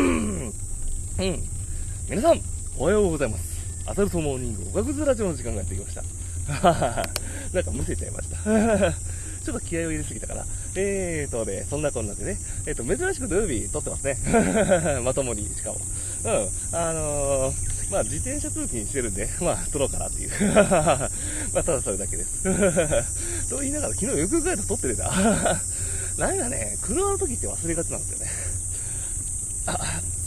うん。皆さん、おはようございます。アサルトモーニングおかぐずラジオの時間がやってきました。なんかむせちゃいました。ちょっと気合を入れすぎたから。えーとね、そんなこんなでね、えーと、珍しく土曜日撮ってますね。まともに、しかも。うん。あのー、まあ自転車通勤してるんで、まあ撮ろうかなっていう。まあただそれだけです。と言いながら昨日よくよく考えたら撮ってるんだ。なんかね、車の時って忘れがちなんですよね。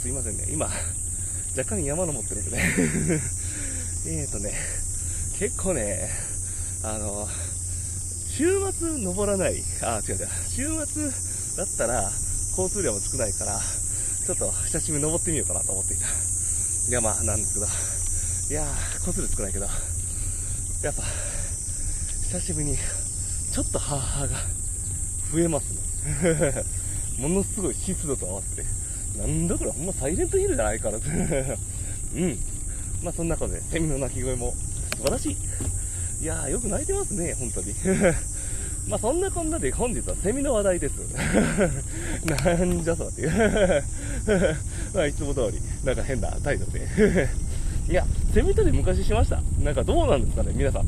すいませんね。今、若干山登ってるんでね。えーとね、結構ね、あの、週末登らない、あ、違う違う、週末だったら交通量も少ないから、ちょっと久しぶりに登ってみようかなと思っていた山なんですけど、いやー、交通量少ないけど、やっぱ、久しぶりに、ちょっとハーハーが増えますね。ものすごい湿度と合わせて、なんだこれ、ほんまサイレントヒルじゃないから。うん。まあそんなことで、セミの鳴き声も素晴らしい。いやー、よく鳴いてますね、本当に。まあそんなこんなで本日はセミの話題です。なんじゃそらっていう。まあいつも通り、なんか変なタイトルで。いや、セミ取り昔しました。なんかどうなんですかね、皆さん。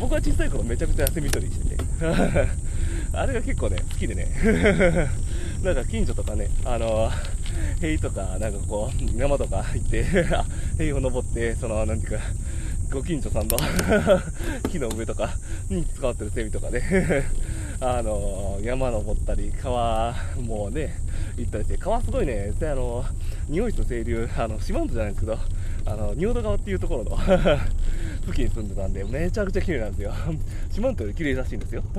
僕は小さい頃めちゃくちゃセミ取りしてて。あれが結構ね、好きでね。なんか近所とかね、あの 塀とか、なんかこう、山とか行って、塀を登って、その、なんていうか、ご近所さんの 木の上とかに使わってるセミとかね、あの山登ったり、川もね、行ったりして、川すごいね、であの日本一の清流、あの、四万十じゃないんですけど、あの、仁淀川っていうところの付近に住んでたんで、めちゃくちゃ綺麗なんですよ。四万十より綺麗らしいんですよ。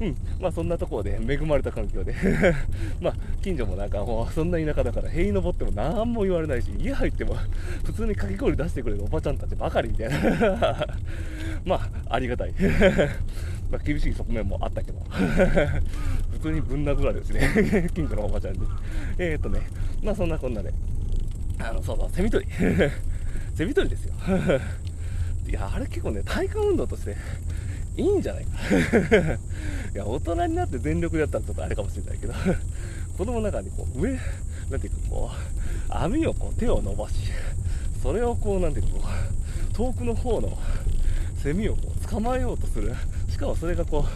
うん。まあそんなところで恵まれた環境で。まあ近所もなんかもうそんな田舎だから塀に登っても何も言われないし、家入っても普通にかき氷出してくれるおばちゃんたちばかりみたいな。まあありがたい。まあ厳しい側面もあったけど。普通にぶん殴られるしね。近所のおばちゃんに。えー、っとね、まあそんなこんなで。あの、そうそう、セミ取り。セミ取りですよ。いや、あれ結構ね、体幹運動としていいんじゃないか。いや、大人になって全力でやったらちょっとあれかもしれないけど、子供の中にこう、上、なんていうかこう、網をこう手を伸ばし、それをこう、なんていうかこう、遠くの方のセミをこう捕まえようとする。しかもそれがこ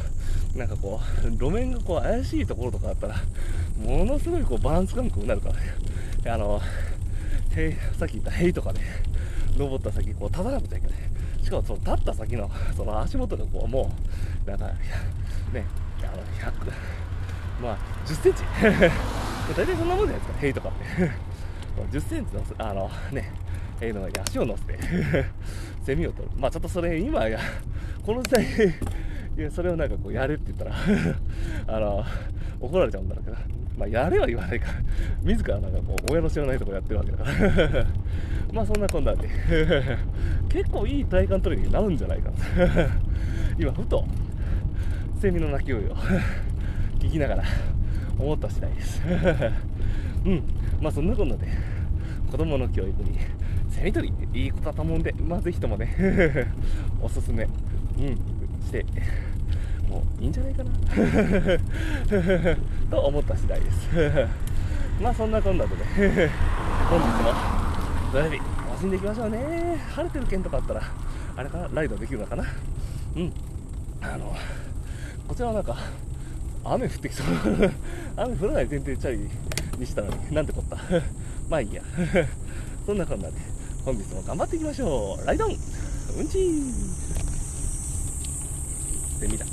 う、なんかこう、路面がこう怪しいところとかあったら、ものすごいこうバランス感覚になるからね。あの、へさっき言った塀とかね、登った先、こう立たなくちゃいけない。しかもその立った先の、その足元がこう、もう、なんか、ね、あの、100、まあ、10センチ。大体そんなもんじゃないですか、塀とかって。10センチの、あの、ね、塀の上に足を乗せて、セミを取る。まあちょっとそれ、今や、この時代、いや、それをなんかこう、やれって言ったら、あの、怒られちゃうんだろうけど、まあ、やれは言わないから、自らなんかこう、親の知らないところやってるわけだから。まあ、そんなこんなで、結構いい体幹トレーニングになるんじゃないかな。今、ふと、セミの鳴き声を聞きながら思った次第です。うん。まあ、そんなこんなで、子供の教育に、セミ取り、いいことだと思うんで、まあ、ぜひともね、おすすめ、うん、して、いいんじゃないかな。と思った次第です。まあそんなこんなでね。本日も土曜日楽しんでいきましょうね。晴れてる県とかあったらあれかなライドできるのかな。うん。あのこちらはなんか雨降ってきそう。雨降らない前提チャリにしたのになんてこった。まあいいや。そんなこんなで本日も頑張っていきましょう。ライドン!うんちー。セミだ